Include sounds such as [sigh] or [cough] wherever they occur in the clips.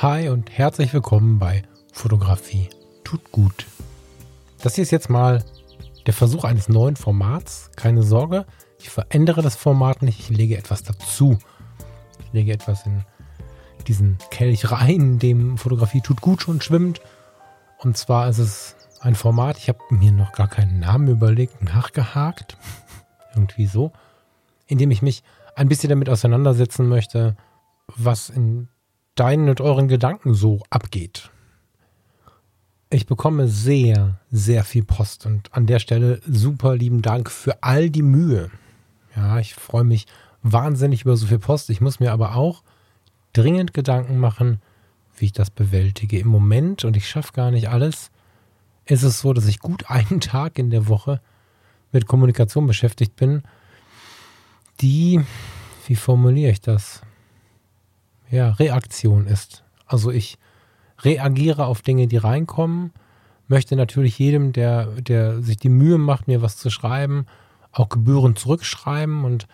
Hi und herzlich willkommen bei Fotografie tut gut. Das hier ist jetzt mal der Versuch eines neuen Formats. Keine Sorge, ich verändere das Format nicht, ich lege etwas dazu. Ich lege etwas in diesen Kelch rein, in dem Fotografie tut gut schon schwimmt. Und zwar ist es ein Format, ich habe mir noch gar keinen Namen überlegt, nachgehakt, [laughs] irgendwie so, in dem ich mich ein bisschen damit auseinandersetzen möchte, was in deinen und euren Gedanken so abgeht. Ich bekomme sehr, sehr viel Post und an der Stelle super lieben Dank für all die Mühe. Ja, ich freue mich wahnsinnig über so viel Post. Ich muss mir aber auch dringend Gedanken machen, wie ich das bewältige. Im Moment, und ich schaffe gar nicht alles, ist es so, dass ich gut [laughs] einen Tag in der Woche mit Kommunikation beschäftigt bin, die, wie formuliere ich das? Ja, Reaktion ist. Also ich reagiere auf Dinge, die reinkommen, möchte natürlich jedem, der, der sich die Mühe macht, mir was zu schreiben, auch Gebühren zurückschreiben und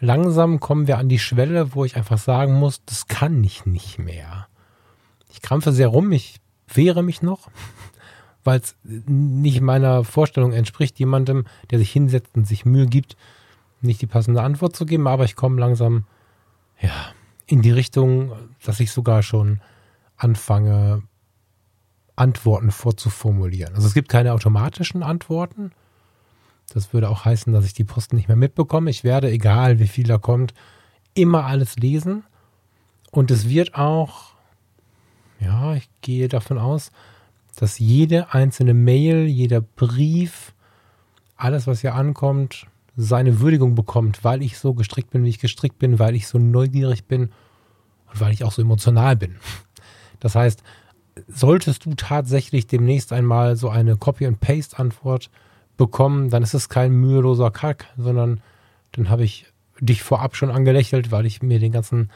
langsam kommen wir an die Schwelle, wo ich einfach sagen muss, das kann ich nicht mehr. Ich krampfe sehr rum, ich wehre mich noch, [laughs] weil es nicht meiner Vorstellung entspricht, jemandem, der sich hinsetzt und sich Mühe gibt, nicht die passende Antwort zu geben, aber ich komme langsam, ja, in die Richtung, dass ich sogar schon anfange, Antworten vorzuformulieren. Also es gibt keine automatischen Antworten. Das würde auch heißen, dass ich die Posten nicht mehr mitbekomme. Ich werde, egal wie viel da kommt, immer alles lesen. Und es wird auch, ja, ich gehe davon aus, dass jede einzelne Mail, jeder Brief, alles, was hier ankommt, seine Würdigung bekommt, weil ich so gestrickt bin, wie ich gestrickt bin, weil ich so neugierig bin und weil ich auch so emotional bin. Das heißt, solltest du tatsächlich demnächst einmal so eine Copy-and-Paste-Antwort bekommen, dann ist es kein müheloser Kack, sondern dann habe ich dich vorab schon angelächelt, weil ich mir den ganzen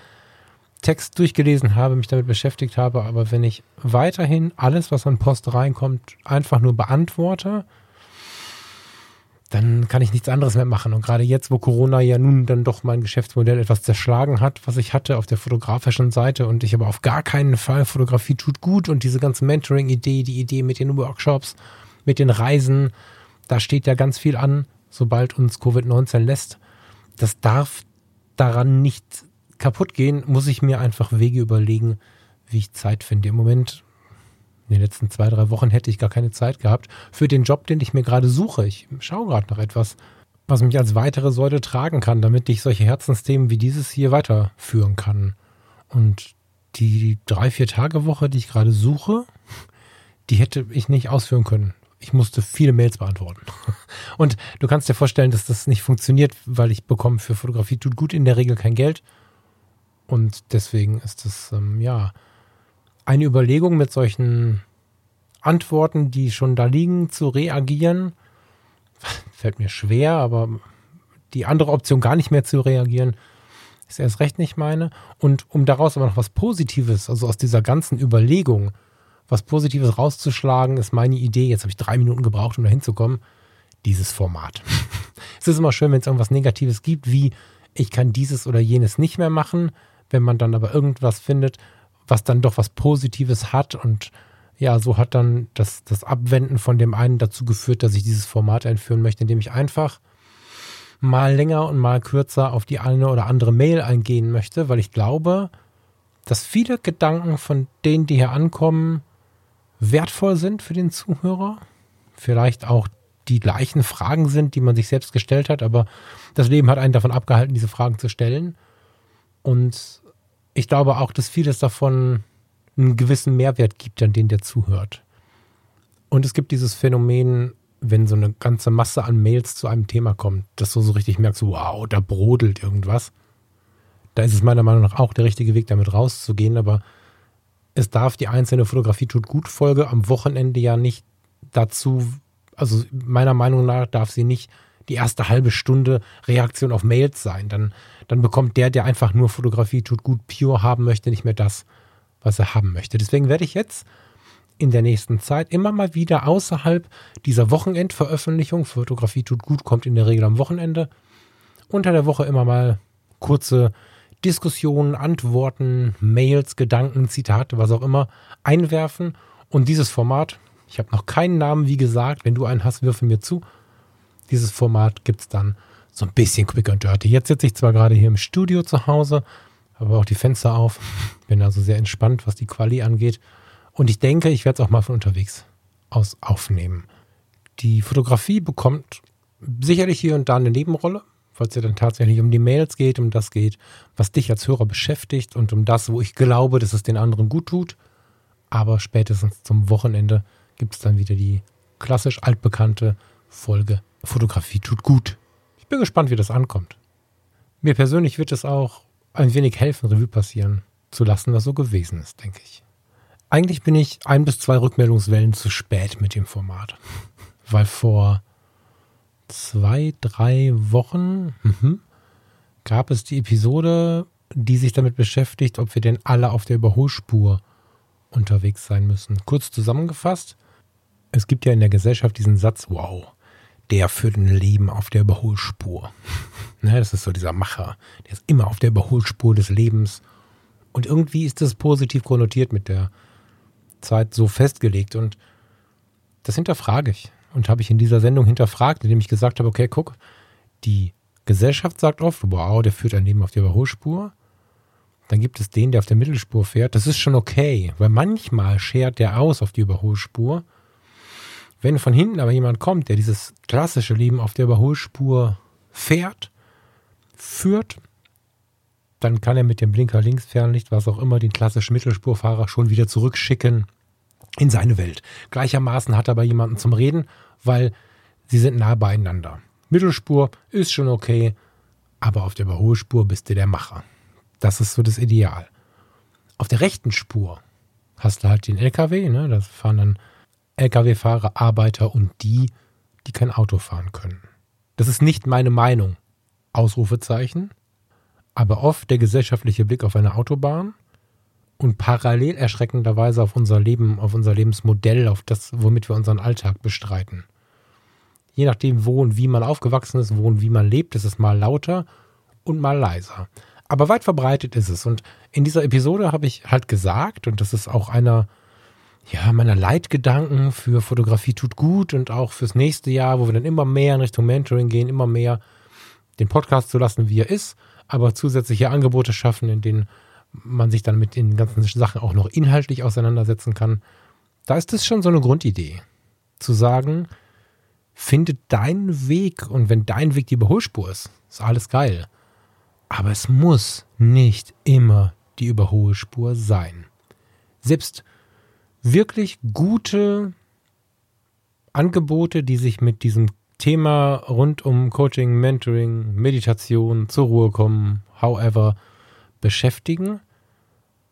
Text durchgelesen habe, mich damit beschäftigt habe. Aber wenn ich weiterhin alles, was an Post reinkommt, einfach nur beantworte, dann kann ich nichts anderes mehr machen. Und gerade jetzt, wo Corona ja nun dann doch mein Geschäftsmodell etwas zerschlagen hat, was ich hatte auf der fotografischen Seite und ich aber auf gar keinen Fall Fotografie tut gut und diese ganze Mentoring-Idee, die Idee mit den Workshops, mit den Reisen, da steht ja ganz viel an, sobald uns Covid-19 lässt. Das darf daran nicht kaputt gehen, muss ich mir einfach Wege überlegen, wie ich Zeit finde. Im Moment in den letzten zwei, drei Wochen hätte ich gar keine Zeit gehabt für den Job, den ich mir gerade suche. Ich schaue gerade nach etwas, was mich als weitere Säule tragen kann, damit ich solche Herzensthemen wie dieses hier weiterführen kann. Und die drei, vier Tage Woche, die ich gerade suche, die hätte ich nicht ausführen können. Ich musste viele Mails beantworten. [laughs] Und du kannst dir vorstellen, dass das nicht funktioniert, weil ich bekomme für Fotografie tut gut in der Regel kein Geld. Und deswegen ist es, ähm, ja, eine Überlegung mit solchen Antworten, die schon da liegen, zu reagieren. [laughs] Fällt mir schwer, aber die andere Option gar nicht mehr zu reagieren, ist erst recht nicht meine. Und um daraus aber noch was Positives, also aus dieser ganzen Überlegung, was Positives rauszuschlagen, ist meine Idee. Jetzt habe ich drei Minuten gebraucht, um da hinzukommen. Dieses Format. [laughs] es ist immer schön, wenn es irgendwas Negatives gibt, wie ich kann dieses oder jenes nicht mehr machen. Wenn man dann aber irgendwas findet, was dann doch was Positives hat. Und ja, so hat dann das, das Abwenden von dem einen dazu geführt, dass ich dieses Format einführen möchte, indem ich einfach mal länger und mal kürzer auf die eine oder andere Mail eingehen möchte, weil ich glaube, dass viele Gedanken von denen, die hier ankommen, wertvoll sind für den Zuhörer. Vielleicht auch die gleichen Fragen sind, die man sich selbst gestellt hat, aber das Leben hat einen davon abgehalten, diese Fragen zu stellen. Und ich glaube auch, dass vieles davon einen gewissen Mehrwert gibt an den, der zuhört. Und es gibt dieses Phänomen, wenn so eine ganze Masse an Mails zu einem Thema kommt, dass du so richtig merkst, wow, da brodelt irgendwas. Da ist es meiner Meinung nach auch der richtige Weg, damit rauszugehen, aber es darf die einzelne Fotografie tut gut Folge am Wochenende ja nicht dazu, also meiner Meinung nach darf sie nicht die erste halbe Stunde Reaktion auf Mails sein. Dann, dann bekommt der, der einfach nur Fotografie tut gut pure haben möchte, nicht mehr das, was er haben möchte. Deswegen werde ich jetzt in der nächsten Zeit immer mal wieder außerhalb dieser Wochenendveröffentlichung, Fotografie tut gut, kommt in der Regel am Wochenende, unter der Woche immer mal kurze Diskussionen, Antworten, Mails, Gedanken, Zitate, was auch immer einwerfen. Und dieses Format, ich habe noch keinen Namen, wie gesagt, wenn du einen hast, würfel mir zu. Dieses Format gibt es dann so ein bisschen quick and dirty. Jetzt sitze ich zwar gerade hier im Studio zu Hause, habe auch die Fenster auf, [laughs] bin also sehr entspannt, was die Quali angeht. Und ich denke, ich werde es auch mal von unterwegs aus aufnehmen. Die Fotografie bekommt sicherlich hier und da eine Nebenrolle, weil es ja dann tatsächlich um die Mails geht, um das geht, was dich als Hörer beschäftigt und um das, wo ich glaube, dass es den anderen gut tut. Aber spätestens zum Wochenende gibt es dann wieder die klassisch altbekannte Folge Fotografie tut gut. Ich bin gespannt, wie das ankommt. Mir persönlich wird es auch ein wenig helfen, Revue passieren zu lassen, was so gewesen ist, denke ich. Eigentlich bin ich ein bis zwei Rückmeldungswellen zu spät mit dem Format, [laughs] weil vor zwei, drei Wochen mhm, gab es die Episode, die sich damit beschäftigt, ob wir denn alle auf der Überholspur unterwegs sein müssen. Kurz zusammengefasst, es gibt ja in der Gesellschaft diesen Satz, wow, der führt ein Leben auf der Überholspur. [laughs] ne, das ist so dieser Macher, der ist immer auf der Überholspur des Lebens. Und irgendwie ist das positiv konnotiert mit der Zeit so festgelegt. Und das hinterfrage ich. Und habe ich in dieser Sendung hinterfragt, indem ich gesagt habe, okay, guck, die Gesellschaft sagt oft, wow, der führt ein Leben auf der Überholspur. Dann gibt es den, der auf der Mittelspur fährt. Das ist schon okay, weil manchmal schert der aus auf die Überholspur wenn von hinten aber jemand kommt, der dieses klassische Leben auf der Überholspur fährt, führt, dann kann er mit dem Blinker links, Fernlicht, was auch immer, den klassischen Mittelspurfahrer schon wieder zurückschicken in seine Welt. Gleichermaßen hat er aber jemanden zum Reden, weil sie sind nah beieinander. Mittelspur ist schon okay, aber auf der Überholspur bist du der Macher. Das ist so das Ideal. Auf der rechten Spur hast du halt den LKW, ne? Das fahren dann Lkw-Fahrer, Arbeiter und die, die kein Auto fahren können. Das ist nicht meine Meinung. Ausrufezeichen. Aber oft der gesellschaftliche Blick auf eine Autobahn und parallel erschreckenderweise auf unser Leben, auf unser Lebensmodell, auf das, womit wir unseren Alltag bestreiten. Je nachdem, wo und wie man aufgewachsen ist, wo und wie man lebt, ist es mal lauter und mal leiser. Aber weit verbreitet ist es. Und in dieser Episode habe ich halt gesagt, und das ist auch einer ja, meiner Leitgedanken für Fotografie tut gut und auch fürs nächste Jahr, wo wir dann immer mehr in Richtung Mentoring gehen, immer mehr den Podcast zu lassen, wie er ist, aber zusätzliche Angebote schaffen, in denen man sich dann mit den ganzen Sachen auch noch inhaltlich auseinandersetzen kann. Da ist es schon so eine Grundidee, zu sagen, finde deinen Weg und wenn dein Weg die Überholspur ist, ist alles geil. Aber es muss nicht immer die Überholspur sein. Selbst wirklich gute Angebote, die sich mit diesem Thema rund um Coaching, Mentoring, Meditation, zur Ruhe kommen, however, beschäftigen,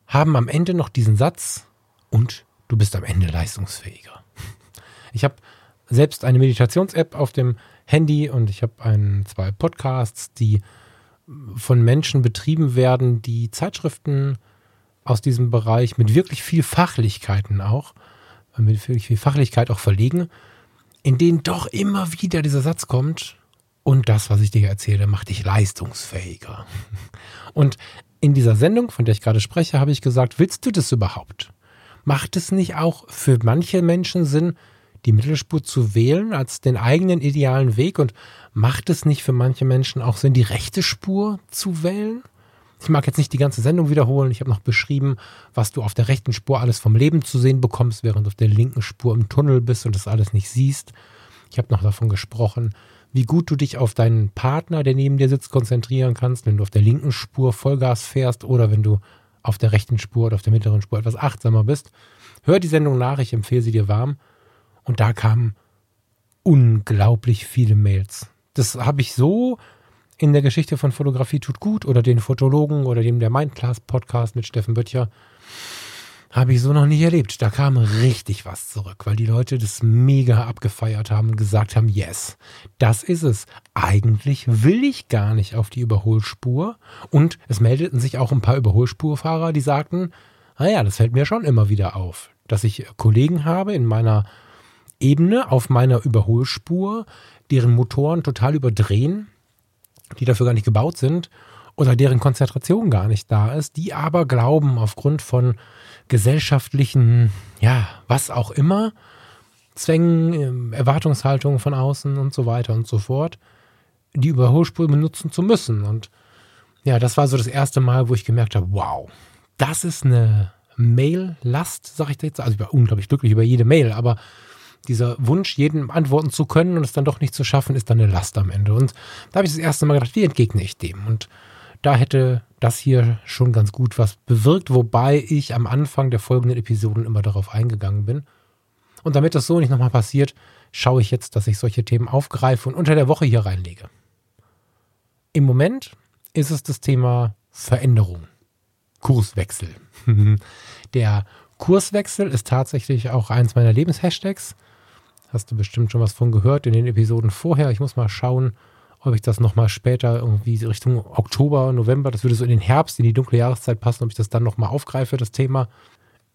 haben am Ende noch diesen Satz und du bist am Ende leistungsfähiger. Ich habe selbst eine Meditations-App auf dem Handy und ich habe zwei Podcasts, die von Menschen betrieben werden, die Zeitschriften aus diesem Bereich mit wirklich viel Fachlichkeiten auch, mit wirklich viel Fachlichkeit auch verlegen, in denen doch immer wieder dieser Satz kommt, und das, was ich dir erzähle, macht dich leistungsfähiger. [laughs] Und in dieser Sendung, von der ich gerade spreche, habe ich gesagt, willst du das überhaupt? Macht es nicht auch für manche Menschen Sinn, die Mittelspur zu wählen als den eigenen idealen Weg? Und macht es nicht für manche Menschen auch Sinn, die rechte Spur zu wählen? Ich mag jetzt nicht die ganze Sendung wiederholen. Ich habe noch beschrieben, was du auf der rechten Spur alles vom Leben zu sehen bekommst, während du auf der linken Spur im Tunnel bist und das alles nicht siehst. Ich habe noch davon gesprochen, wie gut du dich auf deinen Partner, der neben dir sitzt, konzentrieren kannst, wenn du auf der linken Spur Vollgas fährst oder wenn du auf der rechten Spur oder auf der mittleren Spur etwas achtsamer bist. Hör die Sendung nach, ich empfehle sie dir warm. Und da kamen unglaublich viele Mails. Das habe ich so in der Geschichte von Fotografie tut gut oder den Fotologen oder dem der Mindclass Podcast mit Steffen Böttcher habe ich so noch nie erlebt. Da kam richtig was zurück, weil die Leute das mega abgefeiert haben und gesagt haben, yes, das ist es. Eigentlich will ich gar nicht auf die Überholspur. Und es meldeten sich auch ein paar Überholspurfahrer, die sagten, naja, das fällt mir schon immer wieder auf, dass ich Kollegen habe in meiner Ebene auf meiner Überholspur, deren Motoren total überdrehen die dafür gar nicht gebaut sind oder deren Konzentration gar nicht da ist, die aber glauben aufgrund von gesellschaftlichen, ja, was auch immer, Zwängen, ähm, Erwartungshaltungen von außen und so weiter und so fort, die Überholspur benutzen zu müssen. Und ja, das war so das erste Mal, wo ich gemerkt habe, wow, das ist eine Mail-Last, sag ich jetzt. Also ich war unglaublich glücklich über jede Mail, aber dieser Wunsch, jedem antworten zu können und es dann doch nicht zu schaffen, ist dann eine Last am Ende. Und da habe ich das erste Mal gedacht, wie entgegne ich dem? Und da hätte das hier schon ganz gut was bewirkt, wobei ich am Anfang der folgenden Episoden immer darauf eingegangen bin. Und damit das so nicht nochmal passiert, schaue ich jetzt, dass ich solche Themen aufgreife und unter der Woche hier reinlege. Im Moment ist es das Thema Veränderung, Kurswechsel. [laughs] der Kurswechsel ist tatsächlich auch eins meiner Lebenshashtags. Hast du bestimmt schon was von gehört in den Episoden vorher. Ich muss mal schauen, ob ich das nochmal später irgendwie Richtung Oktober, November, das würde so in den Herbst, in die dunkle Jahreszeit passen, ob ich das dann nochmal aufgreife, das Thema.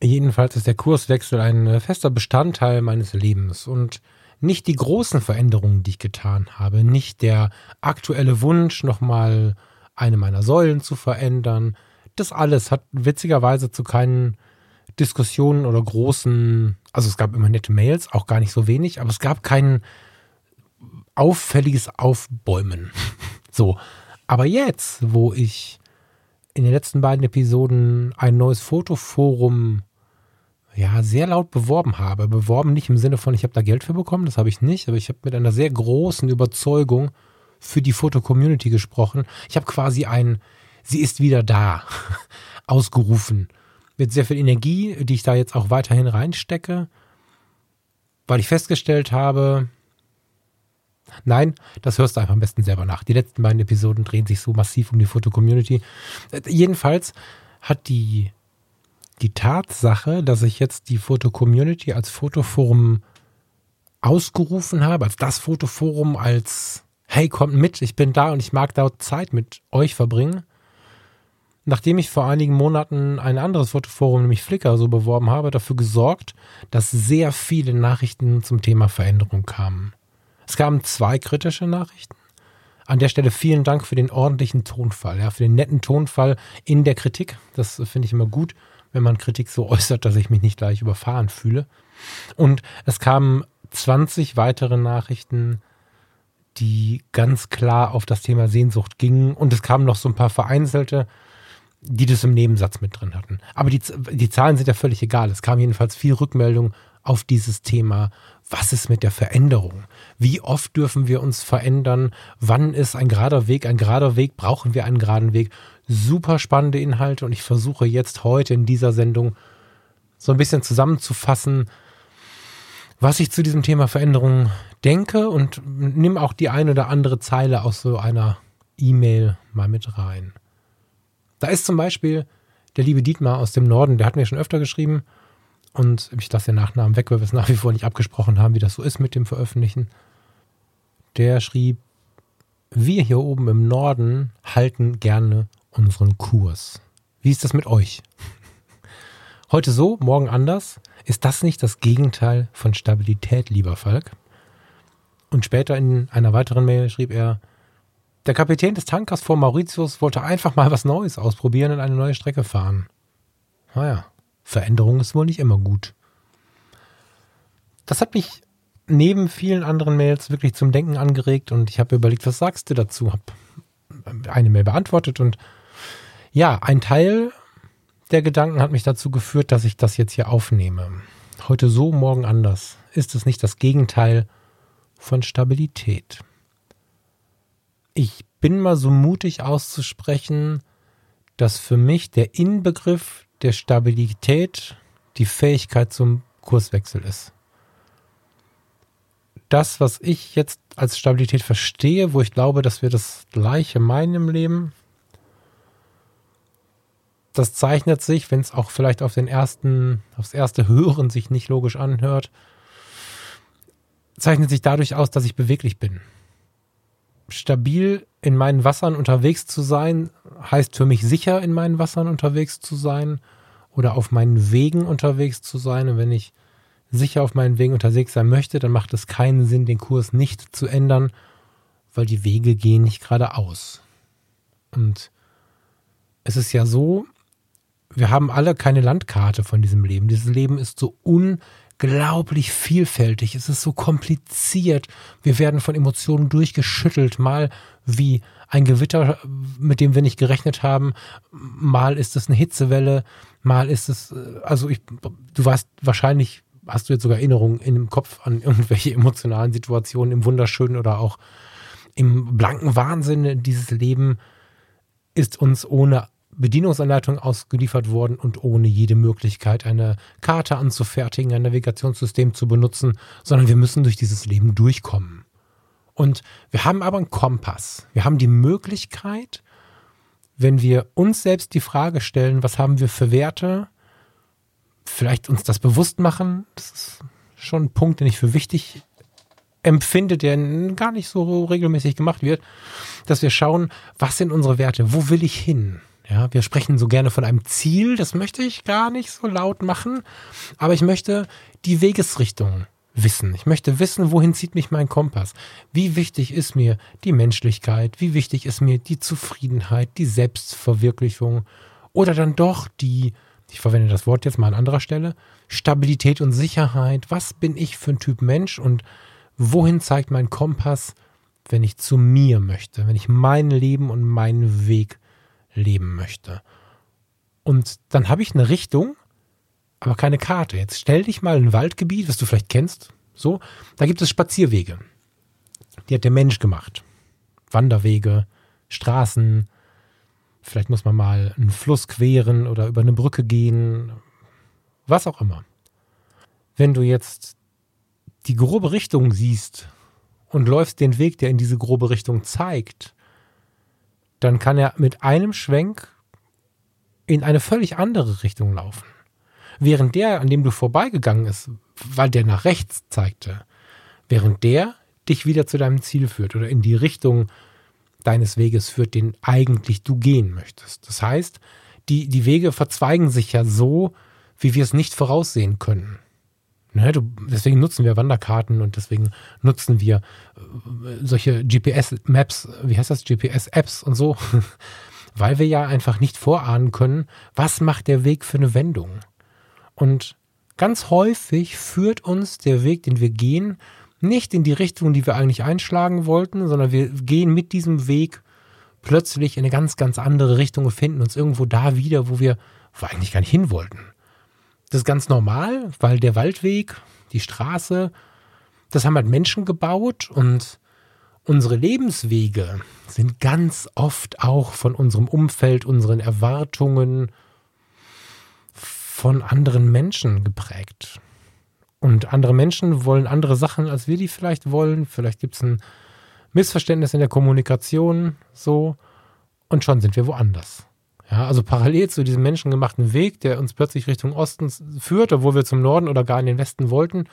Jedenfalls ist der Kurswechsel ein äh, fester Bestandteil meines Lebens und nicht die großen Veränderungen, die ich getan habe, nicht der aktuelle Wunsch, nochmal eine meiner Säulen zu verändern. Das alles hat witzigerweise zu keinen Diskussionen oder großen, also es gab immer nette Mails, auch gar nicht so wenig, aber es gab keinen auffälliges Aufbäumen. [laughs] so. Aber jetzt, wo ich in den letzten beiden Episoden ein neues Fotoforum ja, sehr laut beworben habe. Beworben nicht im Sinne von, ich habe da Geld für bekommen, das habe ich nicht, aber ich habe mit einer sehr großen Überzeugung für die Foto-Community gesprochen. Ich habe quasi ein, sie ist wieder da, [laughs] ausgerufen. Mit sehr viel Energie, die ich da jetzt auch weiterhin reinstecke, weil ich festgestellt habe, Nein, das hörst du einfach am besten selber nach. Die letzten beiden Episoden drehen sich so massiv um die Foto-Community. Äh, jedenfalls hat die, die Tatsache, dass ich jetzt die Foto-Community als Fotoforum ausgerufen habe, als das Fotoforum, als hey, kommt mit, ich bin da und ich mag dort Zeit mit euch verbringen. Nachdem ich vor einigen Monaten ein anderes Fotoforum, nämlich Flickr, so beworben habe, dafür gesorgt, dass sehr viele Nachrichten zum Thema Veränderung kamen. Es kamen zwei kritische Nachrichten. An der Stelle vielen Dank für den ordentlichen Tonfall, ja, für den netten Tonfall in der Kritik. Das finde ich immer gut, wenn man Kritik so äußert, dass ich mich nicht gleich überfahren fühle. Und es kamen 20 weitere Nachrichten, die ganz klar auf das Thema Sehnsucht gingen. Und es kamen noch so ein paar vereinzelte, die das im Nebensatz mit drin hatten. Aber die, die Zahlen sind ja völlig egal. Es kam jedenfalls viel Rückmeldung auf dieses Thema. Was ist mit der Veränderung? Wie oft dürfen wir uns verändern? Wann ist ein gerader Weg ein gerader Weg? Brauchen wir einen geraden Weg? Super spannende Inhalte und ich versuche jetzt heute in dieser Sendung so ein bisschen zusammenzufassen, was ich zu diesem Thema Veränderung denke und nehme auch die eine oder andere Zeile aus so einer E-Mail mal mit rein. Da ist zum Beispiel der liebe Dietmar aus dem Norden, der hat mir schon öfter geschrieben, und ich lasse den Nachnamen weg, weil wir es nach wie vor nicht abgesprochen haben, wie das so ist mit dem Veröffentlichen. Der schrieb, wir hier oben im Norden halten gerne unseren Kurs. Wie ist das mit euch? [laughs] Heute so, morgen anders. Ist das nicht das Gegenteil von Stabilität, lieber Falk? Und später in einer weiteren Mail schrieb er, der Kapitän des Tankers vor Mauritius wollte einfach mal was Neues ausprobieren und eine neue Strecke fahren. Naja, Veränderung ist wohl nicht immer gut. Das hat mich neben vielen anderen Mails wirklich zum Denken angeregt und ich habe überlegt, was sagst du dazu? Habe eine Mail beantwortet und ja, ein Teil der Gedanken hat mich dazu geführt, dass ich das jetzt hier aufnehme. Heute so, morgen anders. Ist es nicht das Gegenteil von Stabilität? Ich bin mal so mutig auszusprechen, dass für mich der Inbegriff der Stabilität die Fähigkeit zum Kurswechsel ist. Das, was ich jetzt als Stabilität verstehe, wo ich glaube, dass wir das Gleiche meinen im Leben, das zeichnet sich, wenn es auch vielleicht auf den ersten, aufs erste Hören sich nicht logisch anhört, zeichnet sich dadurch aus, dass ich beweglich bin. Stabil in meinen Wassern unterwegs zu sein, heißt für mich sicher in meinen Wassern unterwegs zu sein oder auf meinen Wegen unterwegs zu sein. Und wenn ich sicher auf meinen Wegen unterwegs sein möchte, dann macht es keinen Sinn, den Kurs nicht zu ändern, weil die Wege gehen nicht geradeaus. Und es ist ja so, wir haben alle keine Landkarte von diesem Leben. Dieses Leben ist so unglaublich vielfältig. Es ist so kompliziert. Wir werden von Emotionen durchgeschüttelt. Mal wie ein Gewitter, mit dem wir nicht gerechnet haben. Mal ist es eine Hitzewelle. Mal ist es, also ich, du warst wahrscheinlich, hast du jetzt sogar Erinnerungen in dem Kopf an irgendwelche [laughs] emotionalen Situationen im wunderschönen oder auch im blanken Wahnsinn. Dieses Leben ist uns ohne Bedienungsanleitung ausgeliefert worden und ohne jede Möglichkeit, eine Karte anzufertigen, ein Navigationssystem zu benutzen, sondern wir müssen durch dieses Leben durchkommen. Und wir haben aber einen Kompass. Wir haben die Möglichkeit, wenn wir uns selbst die Frage stellen, was haben wir für Werte, vielleicht uns das bewusst machen, das ist schon ein Punkt, den ich für wichtig empfinde, der gar nicht so regelmäßig gemacht wird, dass wir schauen, was sind unsere Werte, wo will ich hin? Ja, wir sprechen so gerne von einem Ziel, das möchte ich gar nicht so laut machen, aber ich möchte die Wegesrichtung wissen. Ich möchte wissen, wohin zieht mich mein Kompass? Wie wichtig ist mir die Menschlichkeit? Wie wichtig ist mir die Zufriedenheit, die Selbstverwirklichung oder dann doch die, ich verwende das Wort jetzt mal an anderer Stelle, Stabilität und Sicherheit? Was bin ich für ein Typ Mensch und wohin zeigt mein Kompass, wenn ich zu mir möchte, wenn ich mein Leben und meinen Weg leben möchte. Und dann habe ich eine Richtung, aber keine Karte. Jetzt stell dich mal ein Waldgebiet, was du vielleicht kennst, so, da gibt es Spazierwege. Die hat der Mensch gemacht. Wanderwege, Straßen, vielleicht muss man mal einen Fluss queren oder über eine Brücke gehen, was auch immer. Wenn du jetzt die grobe Richtung siehst und läufst den Weg, der in diese grobe Richtung zeigt, dann kann er mit einem Schwenk in eine völlig andere Richtung laufen. Während der, an dem du vorbeigegangen ist, weil der nach rechts zeigte, während der dich wieder zu deinem Ziel führt oder in die Richtung deines Weges führt, den eigentlich du gehen möchtest. Das heißt, die, die Wege verzweigen sich ja so, wie wir es nicht voraussehen können. Ne, du, deswegen nutzen wir Wanderkarten und deswegen nutzen wir äh, solche GPS-Maps, wie heißt das, GPS-Apps und so, [laughs] weil wir ja einfach nicht vorahnen können, was macht der Weg für eine Wendung. Und ganz häufig führt uns der Weg, den wir gehen, nicht in die Richtung, die wir eigentlich einschlagen wollten, sondern wir gehen mit diesem Weg plötzlich in eine ganz, ganz andere Richtung und finden uns irgendwo da wieder, wo wir, wo wir eigentlich gar nicht hin wollten. Das ist ganz normal, weil der Waldweg, die Straße, das haben halt Menschen gebaut und unsere Lebenswege sind ganz oft auch von unserem Umfeld, unseren Erwartungen von anderen Menschen geprägt. Und andere Menschen wollen andere Sachen, als wir die vielleicht wollen. Vielleicht gibt es ein Missverständnis in der Kommunikation, so. Und schon sind wir woanders. Ja, also parallel zu diesem menschengemachten Weg, der uns plötzlich Richtung Osten führt, obwohl wir zum Norden oder gar in den Westen wollten.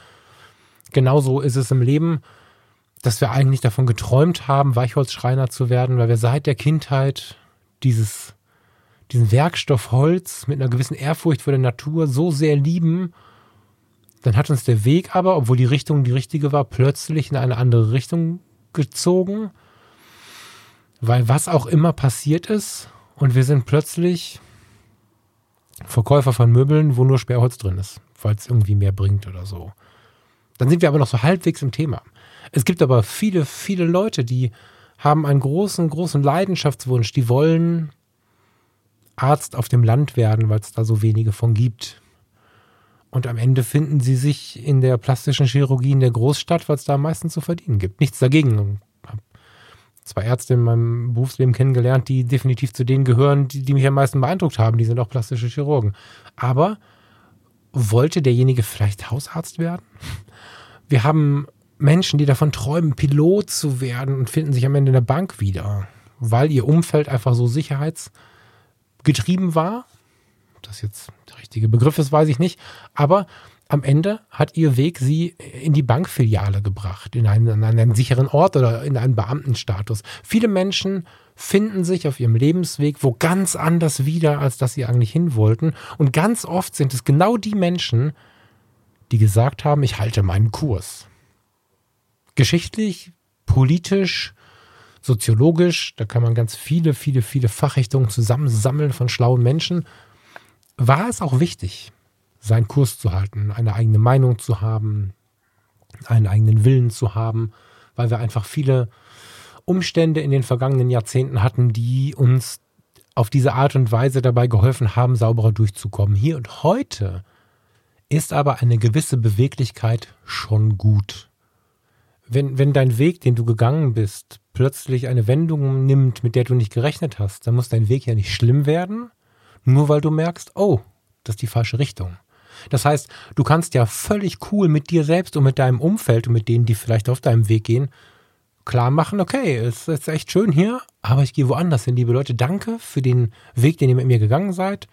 Genauso ist es im Leben, dass wir eigentlich davon geträumt haben, Weichholzschreiner zu werden, weil wir seit der Kindheit dieses, diesen Werkstoff Holz mit einer gewissen Ehrfurcht vor der Natur so sehr lieben. Dann hat uns der Weg aber, obwohl die Richtung die richtige war, plötzlich in eine andere Richtung gezogen. Weil was auch immer passiert ist, und wir sind plötzlich Verkäufer von Möbeln, wo nur Sperrholz drin ist, weil es irgendwie mehr bringt oder so. Dann sind wir aber noch so halbwegs im Thema. Es gibt aber viele, viele Leute, die haben einen großen, großen Leidenschaftswunsch. Die wollen Arzt auf dem Land werden, weil es da so wenige von gibt. Und am Ende finden sie sich in der plastischen Chirurgie in der Großstadt, weil es da am meisten zu verdienen gibt. Nichts dagegen zwei Ärzte in meinem Berufsleben kennengelernt, die definitiv zu denen gehören, die, die mich am meisten beeindruckt haben. Die sind auch plastische Chirurgen. Aber wollte derjenige vielleicht Hausarzt werden? Wir haben Menschen, die davon träumen, Pilot zu werden und finden sich am Ende in der Bank wieder, weil ihr Umfeld einfach so sicherheitsgetrieben war. Ob das jetzt der richtige Begriff ist, weiß ich nicht. Aber am Ende hat ihr Weg sie in die Bankfiliale gebracht, in einen, in einen sicheren Ort oder in einen Beamtenstatus. Viele Menschen finden sich auf ihrem Lebensweg wo ganz anders wieder, als dass sie eigentlich hin wollten. Und ganz oft sind es genau die Menschen, die gesagt haben, ich halte meinen Kurs. Geschichtlich, politisch, soziologisch, da kann man ganz viele, viele, viele Fachrichtungen zusammensammeln von schlauen Menschen, war es auch wichtig, seinen Kurs zu halten, eine eigene Meinung zu haben, einen eigenen Willen zu haben, weil wir einfach viele Umstände in den vergangenen Jahrzehnten hatten, die uns auf diese Art und Weise dabei geholfen haben, sauberer durchzukommen. Hier und heute ist aber eine gewisse Beweglichkeit schon gut. Wenn, wenn dein Weg, den du gegangen bist, plötzlich eine Wendung nimmt, mit der du nicht gerechnet hast, dann muss dein Weg ja nicht schlimm werden, nur weil du merkst, oh, das ist die falsche Richtung. Das heißt, du kannst ja völlig cool mit dir selbst und mit deinem Umfeld und mit denen, die vielleicht auf deinem Weg gehen, klar machen, okay, es ist echt schön hier, aber ich gehe woanders hin. Liebe Leute, danke für den Weg, den ihr mit mir gegangen seid.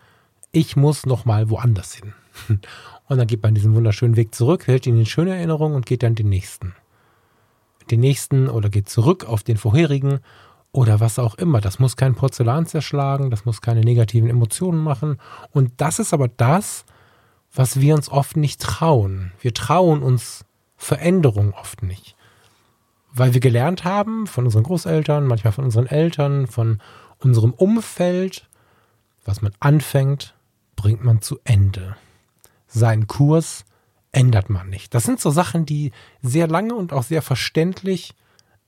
Ich muss nochmal woanders hin. [laughs] Und dann geht man diesen wunderschönen Weg zurück, hält ihn in schöne Erinnerung und geht dann den nächsten. Den nächsten oder geht zurück auf den vorherigen oder was auch immer. Das muss kein Porzellan zerschlagen, das muss keine negativen Emotionen machen. Und das ist aber das, was wir uns oft nicht trauen. Wir trauen uns Veränderung oft nicht. Weil wir gelernt haben von unseren Großeltern, manchmal von unseren Eltern, von unserem Umfeld, was man anfängt, bringt man zu Ende. Seinen Kurs ändert man nicht. Das sind so Sachen, die sehr lange und auch sehr verständlich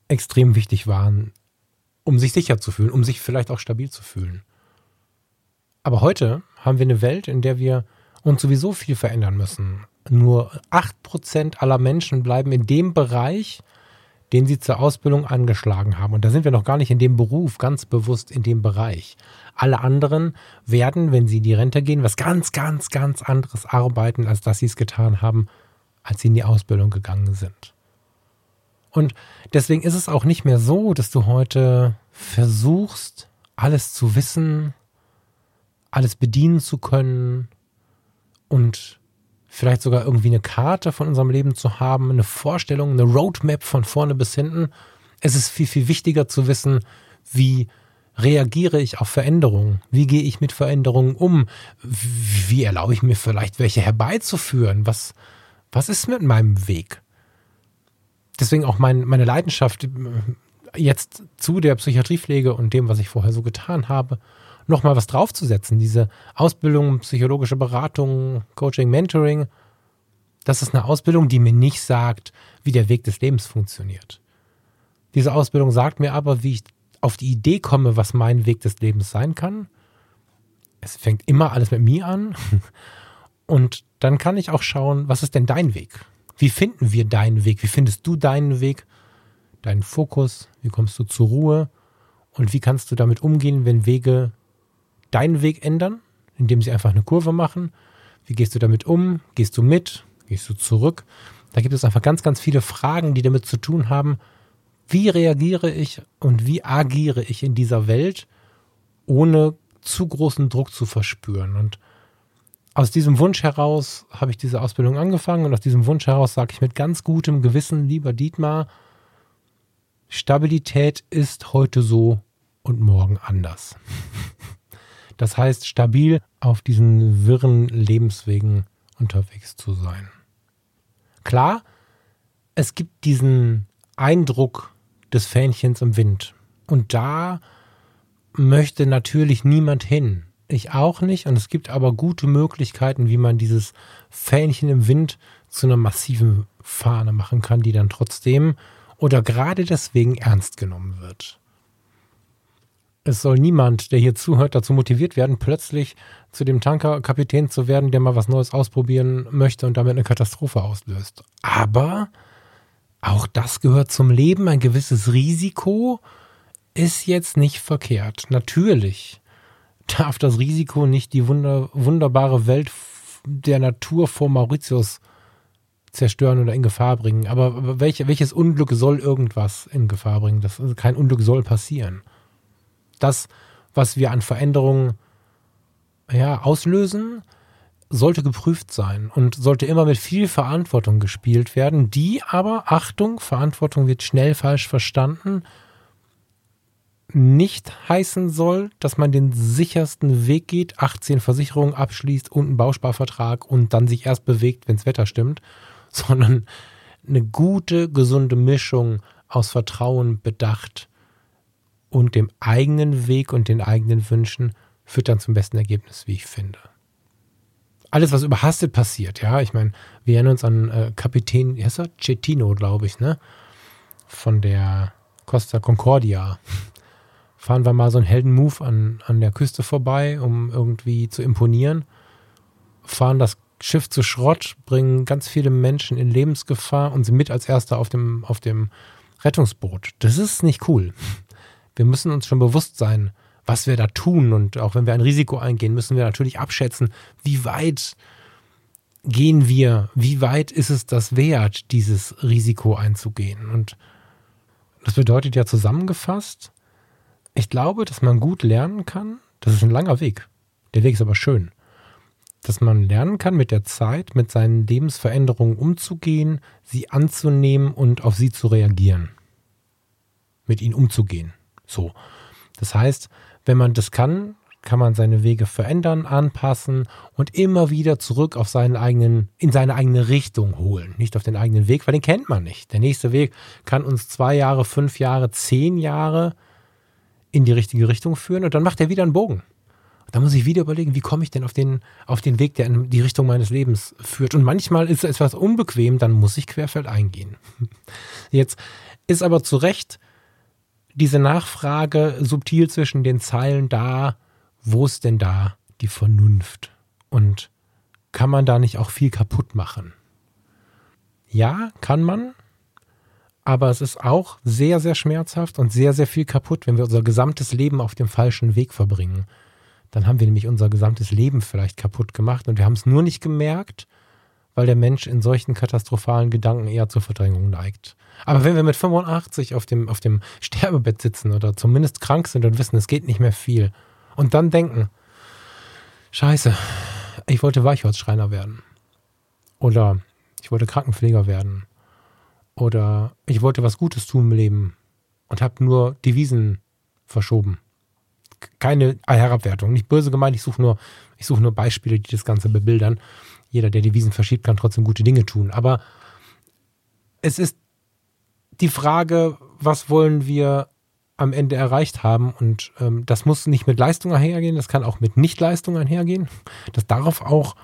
extrem wichtig waren, um sich sicher zu fühlen, um sich vielleicht auch stabil zu fühlen. Aber heute haben wir eine Welt, in der wir und sowieso viel verändern müssen. Nur 8% aller Menschen bleiben in dem Bereich, den sie zur Ausbildung angeschlagen haben. Und da sind wir noch gar nicht in dem Beruf, ganz bewusst in dem Bereich. Alle anderen werden, wenn sie in die Rente gehen, was ganz, ganz, ganz anderes arbeiten, als dass sie es getan haben, als sie in die Ausbildung gegangen sind. Und deswegen ist es auch nicht mehr so, dass du heute versuchst, alles zu wissen, alles bedienen zu können, und vielleicht sogar irgendwie eine Karte von unserem Leben zu haben, eine Vorstellung, eine Roadmap von vorne bis hinten. Es ist viel, viel wichtiger zu wissen, wie reagiere ich auf Veränderungen? Wie gehe ich mit Veränderungen um? Wie erlaube ich mir vielleicht welche herbeizuführen? Was, was ist mit meinem Weg? Deswegen auch mein, meine Leidenschaft äh, jetzt zu der Psychiatriepflege und dem, was ich vorher so getan habe, nochmal was draufzusetzen. Diese Ausbildung, psychologische Beratung, Coaching, Mentoring, das ist eine Ausbildung, die mir nicht sagt, wie der Weg des Lebens funktioniert. Diese Ausbildung sagt mir aber, wie ich auf die Idee komme, was mein Weg des Lebens sein kann. Es fängt immer alles mit mir an. [laughs] Und dann kann ich auch schauen, was ist denn dein Weg? Wie finden wir deinen Weg? Wie findest du deinen Weg? Deinen Fokus? Wie kommst du zur Ruhe? Und wie kannst du damit umgehen, wenn Wege deinen Weg ändern, indem sie einfach eine Kurve machen. Wie gehst du damit um? Gehst du mit? Gehst du zurück? Da gibt es einfach ganz, ganz viele Fragen, die damit zu tun haben, wie reagiere ich und wie agiere ich in dieser Welt, ohne zu großen Druck zu verspüren. Und aus diesem Wunsch heraus habe ich diese Ausbildung angefangen und aus diesem Wunsch heraus sage ich mit ganz gutem Gewissen, lieber Dietmar, Stabilität ist heute so und morgen anders. [laughs] Das heißt, stabil auf diesen wirren Lebenswegen unterwegs zu sein. Klar, es gibt diesen Eindruck des Fähnchens im Wind. Und da möchte natürlich niemand hin. Ich auch nicht. Und es gibt aber gute Möglichkeiten, wie man dieses Fähnchen im Wind zu einer massiven Fahne machen kann, die dann trotzdem oder gerade deswegen ernst genommen wird es soll niemand, der hier zuhört, dazu motiviert werden, plötzlich zu dem Tankerkapitän zu werden, der mal was Neues ausprobieren möchte und damit eine Katastrophe auslöst. Aber auch das gehört zum Leben. Ein gewisses Risiko ist jetzt nicht verkehrt. Natürlich darf das Risiko nicht die wunder, wunderbare Welt der Natur vor Mauritius zerstören oder in Gefahr bringen. Aber welche, welches Unglück soll irgendwas in Gefahr bringen? Das, kein Unglück soll passieren das, was wir an Veränderungen ja, auslösen, sollte geprüft sein und sollte immer mit viel Verantwortung gespielt werden, die aber, Achtung, Verantwortung wird schnell falsch verstanden, nicht heißen soll, dass man den sichersten Weg geht, 18 Versicherungen abschließt und einen Bausparvertrag und dann sich erst bewegt, wenn das Wetter stimmt, sondern eine gute, gesunde Mischung aus Vertrauen, Bedacht, und dem eigenen Weg und den eigenen Wünschen führt dann zum besten Ergebnis, wie ich finde. Alles, was überhastet passiert, ja, ich meine, wir erinnern uns an äh, Kapitän, wie heißt er? Cetino, glaube ich, ne? Von der Costa Concordia. Fahren wir mal so einen Heldenmove an, an der Küste vorbei, um irgendwie zu imponieren. Fahren das Schiff zu Schrott, bringen ganz viele Menschen in Lebensgefahr und sind mit als Erster auf dem, auf dem Rettungsboot. Das ist nicht cool. Wir müssen uns schon bewusst sein, was wir da tun. Und auch wenn wir ein Risiko eingehen, müssen wir natürlich abschätzen, wie weit gehen wir, wie weit ist es das wert, dieses Risiko einzugehen. Und das bedeutet ja zusammengefasst, ich glaube, dass man gut lernen kann. Das ist ein langer Weg. Der Weg ist aber schön dass man lernen kann, mit der Zeit mit seinen Lebensveränderungen umzugehen, sie anzunehmen und auf sie zu reagieren. Mit ihnen umzugehen. So. Das heißt, wenn man das kann, kann man seine Wege verändern, anpassen und immer wieder zurück auf seinen eigenen, in seine eigene Richtung holen. Nicht auf den eigenen Weg, weil den kennt man nicht. Der nächste Weg kann uns zwei Jahre, fünf Jahre, zehn Jahre in die richtige Richtung führen und dann macht er wieder einen Bogen. Da muss ich wieder überlegen, wie komme ich denn auf den, auf den Weg, der in die Richtung meines Lebens führt. Und manchmal ist es etwas unbequem, dann muss ich querfeld eingehen. [laughs] Jetzt ist aber zu Recht diese Nachfrage subtil zwischen den Zeilen da, wo ist denn da die Vernunft? Und kann man da nicht auch viel kaputt machen? Ja, kann man, aber es ist auch sehr, sehr schmerzhaft und sehr, sehr viel kaputt, wenn wir unser gesamtes Leben auf dem falschen Weg verbringen dann haben wir nämlich unser gesamtes Leben vielleicht kaputt gemacht und wir haben es nur nicht gemerkt, weil der Mensch in solchen katastrophalen Gedanken eher zur Verdrängung neigt. Aber wenn wir mit 85 auf dem, auf dem Sterbebett sitzen oder zumindest krank sind und wissen, es geht nicht mehr viel und dann denken, scheiße, ich wollte Weichholzschreiner werden oder ich wollte Krankenpfleger werden oder ich wollte was Gutes tun im Leben und habe nur Devisen verschoben keine Herabwertung. Nicht böse gemeint, ich suche nur, ich suche nur Beispiele, die das Ganze bebildern. Jeder, der die Wiesen verschiebt, kann trotzdem gute Dinge tun. Aber es ist die Frage, was wollen wir am Ende erreicht haben. Und ähm, das muss nicht mit Leistung einhergehen, das kann auch mit Nichtleistung einhergehen. Das darf auch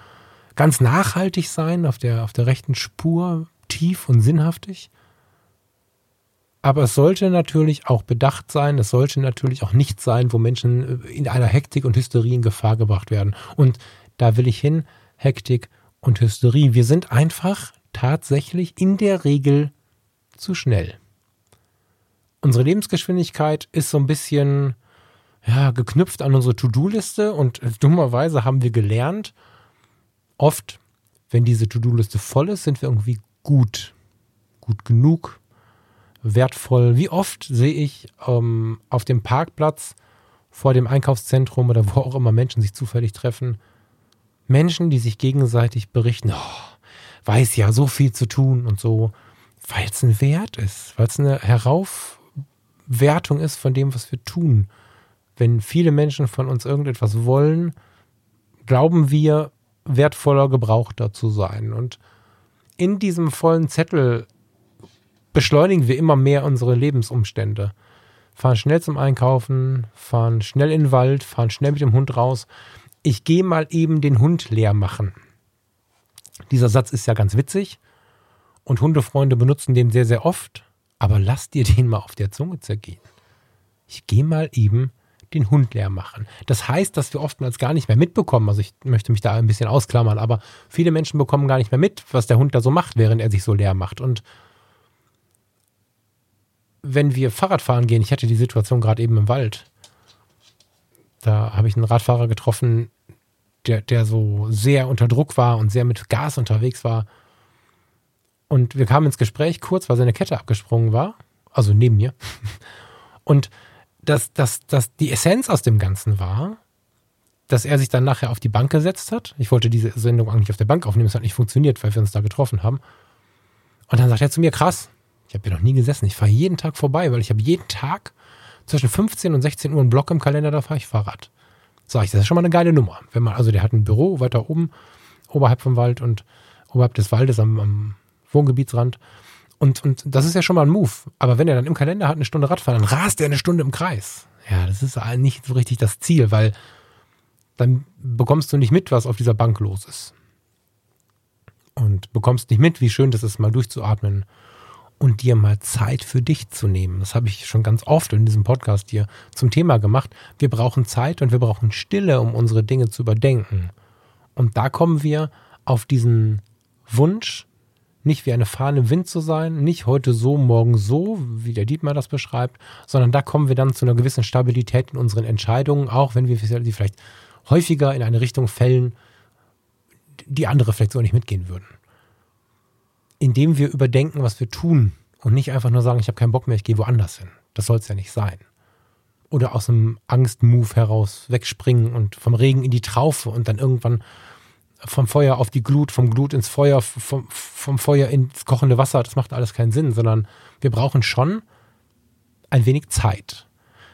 ganz nachhaltig sein, auf der, auf der rechten Spur, tief und sinnhaftig. Aber es sollte natürlich auch bedacht sein, es sollte natürlich auch nicht sein, wo Menschen äh, in einer Hektik und Hysterie in Gefahr gebracht werden. Und da will ich hin, Hektik und Hysterie. Wir sind einfach tatsächlich in der Regel zu schnell. Unsere Lebensgeschwindigkeit ist so ein bisschen ja, geknüpft an unsere To-Do-Liste und dummerweise haben wir gelernt, oft, wenn diese To-Do-Liste voll ist, sind wir irgendwie gut, gut genug, wertvoll. Wie oft sehe ich ähm, auf dem Parkplatz vor dem Einkaufszentrum oder wo auch immer Menschen sich zufällig treffen, Menschen, die sich gegenseitig berichten, oh, weiß ja so viel zu tun und so, weil es ein Wert ist, weil es eine Heraufwertung ist von dem, was wir tun. Wenn viele Menschen von uns irgendetwas wollen, glauben wir, wertvoller Gebrauchter zu sein. Und in diesem vollen Zettel beschleunigen wir immer mehr unsere Lebensumstände. Fahren schnell zum Einkaufen, fahren schnell in den Wald, fahren schnell mit dem Hund raus. Ich gehe mal eben den Hund leer machen. Dieser Satz ist ja ganz witzig und Hundefreunde benutzen den sehr, sehr oft, aber lass dir den mal auf der Zunge zergehen. Ich gehe mal eben den Hund leer machen. Das heißt, dass wir oftmals gar nicht mehr mitbekommen, also ich möchte mich da ein bisschen ausklammern, aber viele Menschen bekommen gar nicht mehr mit, was der Hund da so macht, während er sich so leer macht. Und wenn wir Fahrrad fahren gehen, ich hatte die Situation gerade eben im Wald. Da habe ich einen Radfahrer getroffen, der, der so sehr unter Druck war und sehr mit Gas unterwegs war. Und wir kamen ins Gespräch kurz, weil seine Kette abgesprungen war. Also neben mir. [laughs] Und dass, dass, dass die Essenz aus dem Ganzen war, dass er sich dann nachher auf die Bank gesetzt hat. Ich wollte diese Sendung eigentlich auf der Bank aufnehmen, es hat nicht funktioniert, weil wir uns da getroffen haben. Und dann sagt er zu mir, krass, ich habe hier noch nie gesessen. Ich fahre jeden Tag vorbei, weil ich habe jeden Tag zwischen 15 und 16 Uhr einen Block im Kalender, da fahre ich Fahrrad. Sag ich, das ist schon mal eine geile Nummer. Wenn man, also der hat ein Büro weiter oben, oberhalb vom Wald und oberhalb des Waldes am, am Wohngebietsrand. Und, und das ist ja schon mal ein Move. Aber wenn er dann im Kalender hat, eine Stunde Radfahren, dann rast er eine Stunde im Kreis. Ja, das ist nicht so richtig das Ziel, weil dann bekommst du nicht mit, was auf dieser Bank los ist. Und bekommst nicht mit, wie schön das ist, mal durchzuatmen und dir mal Zeit für dich zu nehmen. Das habe ich schon ganz oft in diesem Podcast hier zum Thema gemacht. Wir brauchen Zeit und wir brauchen Stille, um unsere Dinge zu überdenken. Und da kommen wir auf diesen Wunsch, nicht wie eine Fahne im Wind zu sein, nicht heute so, morgen so, wie der Dietmar das beschreibt, sondern da kommen wir dann zu einer gewissen Stabilität in unseren Entscheidungen, auch wenn wir sie vielleicht häufiger in eine Richtung fällen, die andere vielleicht so nicht mitgehen würden. Indem wir überdenken, was wir tun und nicht einfach nur sagen, ich habe keinen Bock mehr, ich gehe woanders hin. Das soll es ja nicht sein. Oder aus einem Angstmove heraus wegspringen und vom Regen in die Traufe und dann irgendwann vom Feuer auf die Glut, vom Glut ins Feuer, vom, vom Feuer ins kochende Wasser, das macht alles keinen Sinn, sondern wir brauchen schon ein wenig Zeit.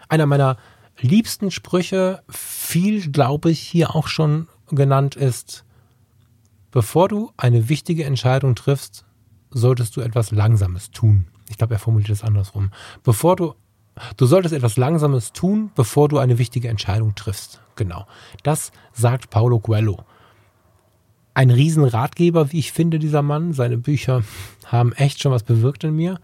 Einer meiner liebsten Sprüche, viel glaube ich hier auch schon genannt ist, bevor du eine wichtige Entscheidung triffst, solltest du etwas Langsames tun. Ich glaube, er formuliert es andersrum. Bevor du, du solltest etwas Langsames tun, bevor du eine wichtige Entscheidung triffst. Genau. Das sagt Paulo Coelho ein Riesenratgeber, wie ich finde, dieser Mann. Seine Bücher haben echt schon was bewirkt in mir.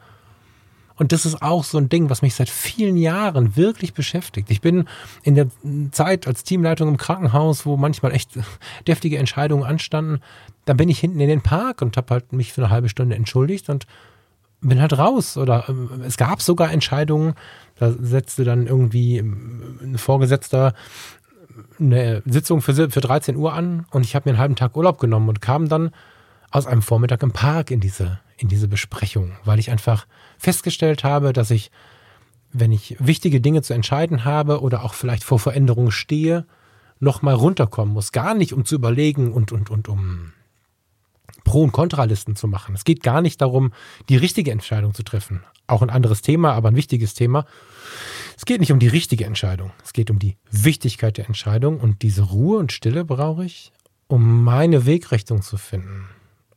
Und das ist auch so ein Ding, was mich seit vielen Jahren wirklich beschäftigt. Ich bin in der Zeit als Teamleitung im Krankenhaus, wo manchmal echt deftige Entscheidungen anstanden, da bin ich hinten in den Park und habe halt mich für eine halbe Stunde entschuldigt und bin halt raus. Oder äh, es gab sogar Entscheidungen, da setzte dann irgendwie ein Vorgesetzter eine Sitzung für, für 13 Uhr an und ich habe mir einen halben Tag Urlaub genommen und kam dann aus einem Vormittag im Park in diese, in diese Besprechung, weil ich einfach festgestellt habe, dass ich, wenn ich wichtige Dinge zu entscheiden habe oder auch vielleicht vor Veränderungen stehe, nochmal runterkommen muss. Gar nicht, um zu überlegen und, und, und um Pro- und Kontralisten zu machen. Es geht gar nicht darum, die richtige Entscheidung zu treffen. Auch ein anderes Thema, aber ein wichtiges Thema. Es geht nicht um die richtige Entscheidung. Es geht um die Wichtigkeit der Entscheidung und diese Ruhe und Stille brauche ich, um meine Wegrichtung zu finden.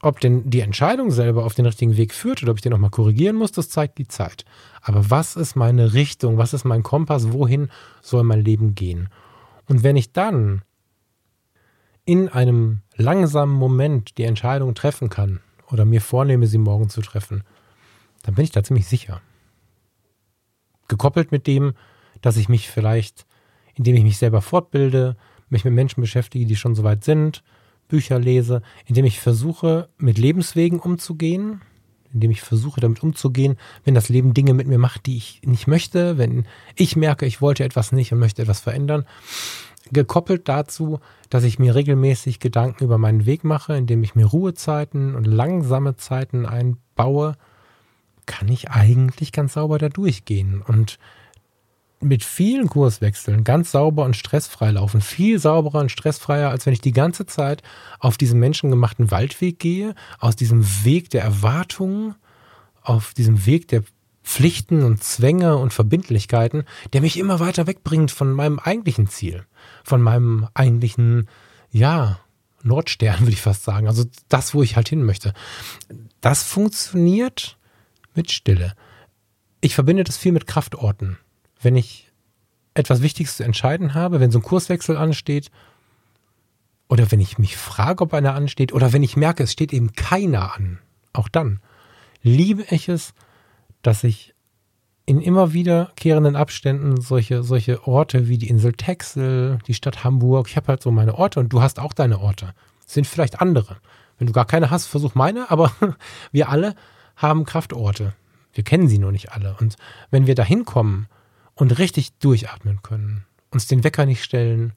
Ob denn die Entscheidung selber auf den richtigen Weg führt oder ob ich den nochmal korrigieren muss, das zeigt die Zeit. Aber was ist meine Richtung? Was ist mein Kompass? Wohin soll mein Leben gehen? Und wenn ich dann in einem langsamen Moment die Entscheidung treffen kann oder mir vornehme, sie morgen zu treffen, dann bin ich da ziemlich sicher. Gekoppelt mit dem, dass ich mich vielleicht, indem ich mich selber fortbilde, mich mit Menschen beschäftige, die schon so weit sind, Bücher lese, indem ich versuche, mit Lebenswegen umzugehen, indem ich versuche, damit umzugehen, wenn das Leben Dinge mit mir macht, die ich nicht möchte, wenn ich merke, ich wollte etwas nicht und möchte etwas verändern, gekoppelt dazu, dass ich mir regelmäßig Gedanken über meinen Weg mache, indem ich mir Ruhezeiten und langsame Zeiten einbaue, kann ich eigentlich ganz sauber da durchgehen und mit vielen Kurswechseln ganz sauber und stressfrei laufen. Viel sauberer und stressfreier, als wenn ich die ganze Zeit auf diesem menschengemachten Waldweg gehe, aus diesem Weg der Erwartungen, auf diesem Weg der Pflichten und Zwänge und Verbindlichkeiten, der mich immer weiter wegbringt von meinem eigentlichen Ziel, von meinem eigentlichen, ja, Nordstern, [laughs] würde ich fast sagen. Also das, wo ich halt hin möchte. Das funktioniert mit Stille. Ich verbinde das viel mit Kraftorten. Wenn ich etwas Wichtiges zu entscheiden habe, wenn so ein Kurswechsel ansteht, oder wenn ich mich frage, ob einer ansteht, oder wenn ich merke, es steht eben keiner an, auch dann liebe ich es, dass ich in immer wiederkehrenden Abständen solche, solche Orte wie die Insel Texel, die Stadt Hamburg, ich habe halt so meine Orte und du hast auch deine Orte. Sind vielleicht andere. Wenn du gar keine hast, versuch meine, aber [laughs] wir alle haben Kraftorte. Wir kennen sie nur nicht alle. Und wenn wir da hinkommen und richtig durchatmen können, uns den Wecker nicht stellen,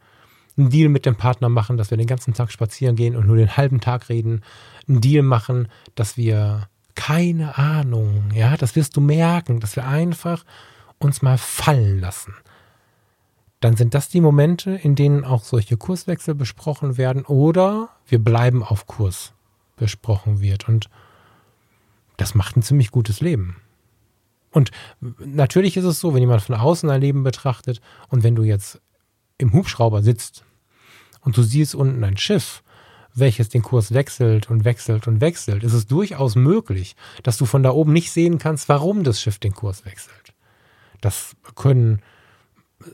einen Deal mit dem Partner machen, dass wir den ganzen Tag spazieren gehen und nur den halben Tag reden, einen Deal machen, dass wir keine Ahnung, ja, das wirst du merken, dass wir einfach uns mal fallen lassen. Dann sind das die Momente, in denen auch solche Kurswechsel besprochen werden oder wir bleiben auf Kurs besprochen wird. Und das macht ein ziemlich gutes Leben. Und natürlich ist es so, wenn jemand von außen ein Leben betrachtet und wenn du jetzt im Hubschrauber sitzt und du siehst unten ein Schiff, welches den Kurs wechselt und wechselt und wechselt, ist es durchaus möglich, dass du von da oben nicht sehen kannst, warum das Schiff den Kurs wechselt. Das können äh,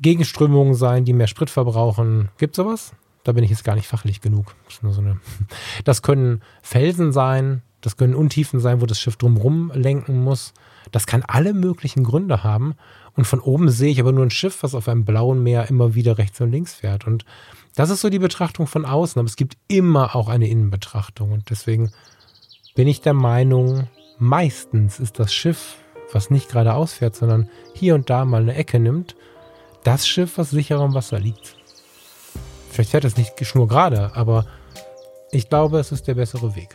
Gegenströmungen sein, die mehr Sprit verbrauchen. Gibt sowas? Da bin ich jetzt gar nicht fachlich genug. Das, [laughs] das können Felsen sein, das können Untiefen sein, wo das Schiff drumherum lenken muss. Das kann alle möglichen Gründe haben. Und von oben sehe ich aber nur ein Schiff, was auf einem blauen Meer immer wieder rechts und links fährt. Und das ist so die Betrachtung von außen. Aber es gibt immer auch eine Innenbetrachtung. Und deswegen bin ich der Meinung, meistens ist das Schiff, was nicht geradeaus fährt, sondern hier und da mal eine Ecke nimmt, das Schiff, was sicherer im Wasser liegt. Vielleicht fährt es nicht schnurgerade, aber ich glaube, es ist der bessere Weg.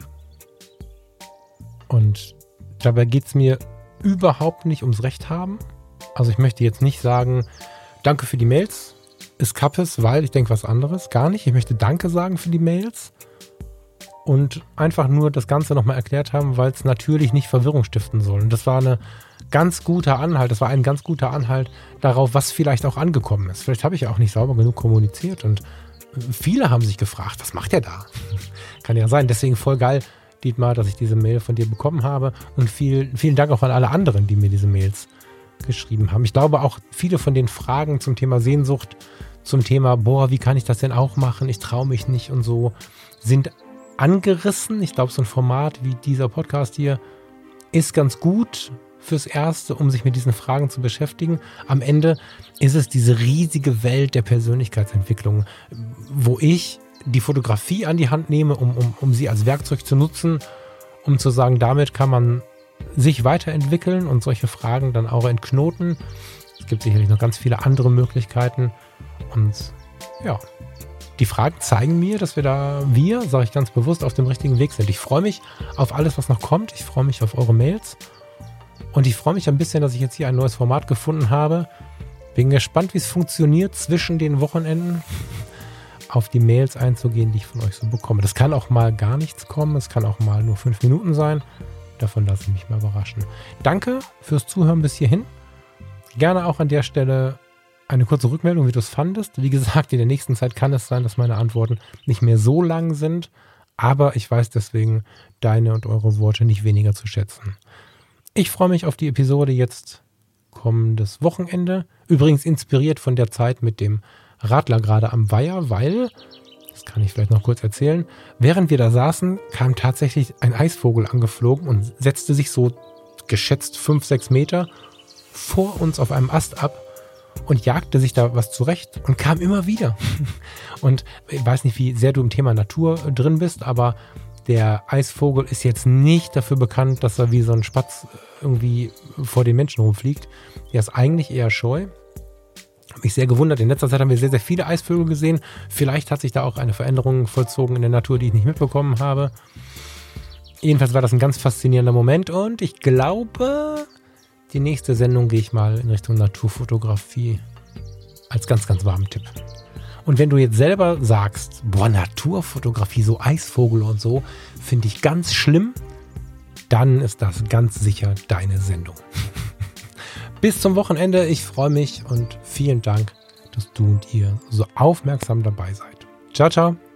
Und dabei geht es mir überhaupt nicht ums Recht haben. Also ich möchte jetzt nicht sagen, danke für die Mails, ist Kappes, weil ich denke was anderes. Gar nicht. Ich möchte Danke sagen für die Mails und einfach nur das Ganze nochmal erklärt haben, weil es natürlich nicht Verwirrung stiften soll. Und das war eine ganz guter Anhalt, das war ein ganz guter Anhalt darauf, was vielleicht auch angekommen ist. Vielleicht habe ich auch nicht sauber genug kommuniziert und viele haben sich gefragt, was macht er da? [laughs] Kann ja sein. Deswegen voll geil, Dietmar, dass ich diese Mail von dir bekommen habe. Und viel, vielen Dank auch an alle anderen, die mir diese Mails geschrieben haben. Ich glaube auch viele von den Fragen zum Thema Sehnsucht, zum Thema, boah, wie kann ich das denn auch machen? Ich traue mich nicht und so, sind angerissen. Ich glaube, so ein Format wie dieser Podcast hier ist ganz gut fürs Erste, um sich mit diesen Fragen zu beschäftigen. Am Ende ist es diese riesige Welt der Persönlichkeitsentwicklung, wo ich die Fotografie an die Hand nehme, um, um, um sie als Werkzeug zu nutzen, um zu sagen, damit kann man sich weiterentwickeln und solche Fragen dann auch entknoten. Es gibt sicherlich noch ganz viele andere Möglichkeiten. Und ja, die Fragen zeigen mir, dass wir da, wir, sage ich ganz bewusst, auf dem richtigen Weg sind. Ich freue mich auf alles, was noch kommt. Ich freue mich auf eure Mails. Und ich freue mich ein bisschen, dass ich jetzt hier ein neues Format gefunden habe. Bin gespannt, wie es funktioniert zwischen den Wochenenden auf die Mails einzugehen, die ich von euch so bekomme. Das kann auch mal gar nichts kommen, es kann auch mal nur fünf Minuten sein. Davon lasse ich mich mal überraschen. Danke fürs Zuhören bis hierhin. Gerne auch an der Stelle eine kurze Rückmeldung, wie du es fandest. Wie gesagt, in der nächsten Zeit kann es sein, dass meine Antworten nicht mehr so lang sind, aber ich weiß deswegen deine und eure Worte nicht weniger zu schätzen. Ich freue mich auf die Episode jetzt kommendes Wochenende. Übrigens inspiriert von der Zeit mit dem Radler gerade am Weiher, weil, das kann ich vielleicht noch kurz erzählen, während wir da saßen, kam tatsächlich ein Eisvogel angeflogen und setzte sich so geschätzt fünf, sechs Meter vor uns auf einem Ast ab und jagte sich da was zurecht und kam immer wieder. [laughs] Und ich weiß nicht, wie sehr du im Thema Natur drin bist, aber der Eisvogel ist jetzt nicht dafür bekannt, dass er wie so ein Spatz irgendwie vor den Menschen rumfliegt. Er ist eigentlich eher scheu. Mich sehr gewundert. In letzter Zeit haben wir sehr, sehr viele Eisvögel gesehen. Vielleicht hat sich da auch eine Veränderung vollzogen in der Natur, die ich nicht mitbekommen habe. Jedenfalls war das ein ganz faszinierender Moment und ich glaube, die nächste Sendung gehe ich mal in Richtung Naturfotografie als ganz, ganz warmen Tipp. Und wenn du jetzt selber sagst, boah, Naturfotografie, so Eisvogel und so, finde ich ganz schlimm, dann ist das ganz sicher deine Sendung. [laughs] Bis zum Wochenende, ich freue mich und vielen Dank, dass du und ihr so aufmerksam dabei seid. Ciao, ciao.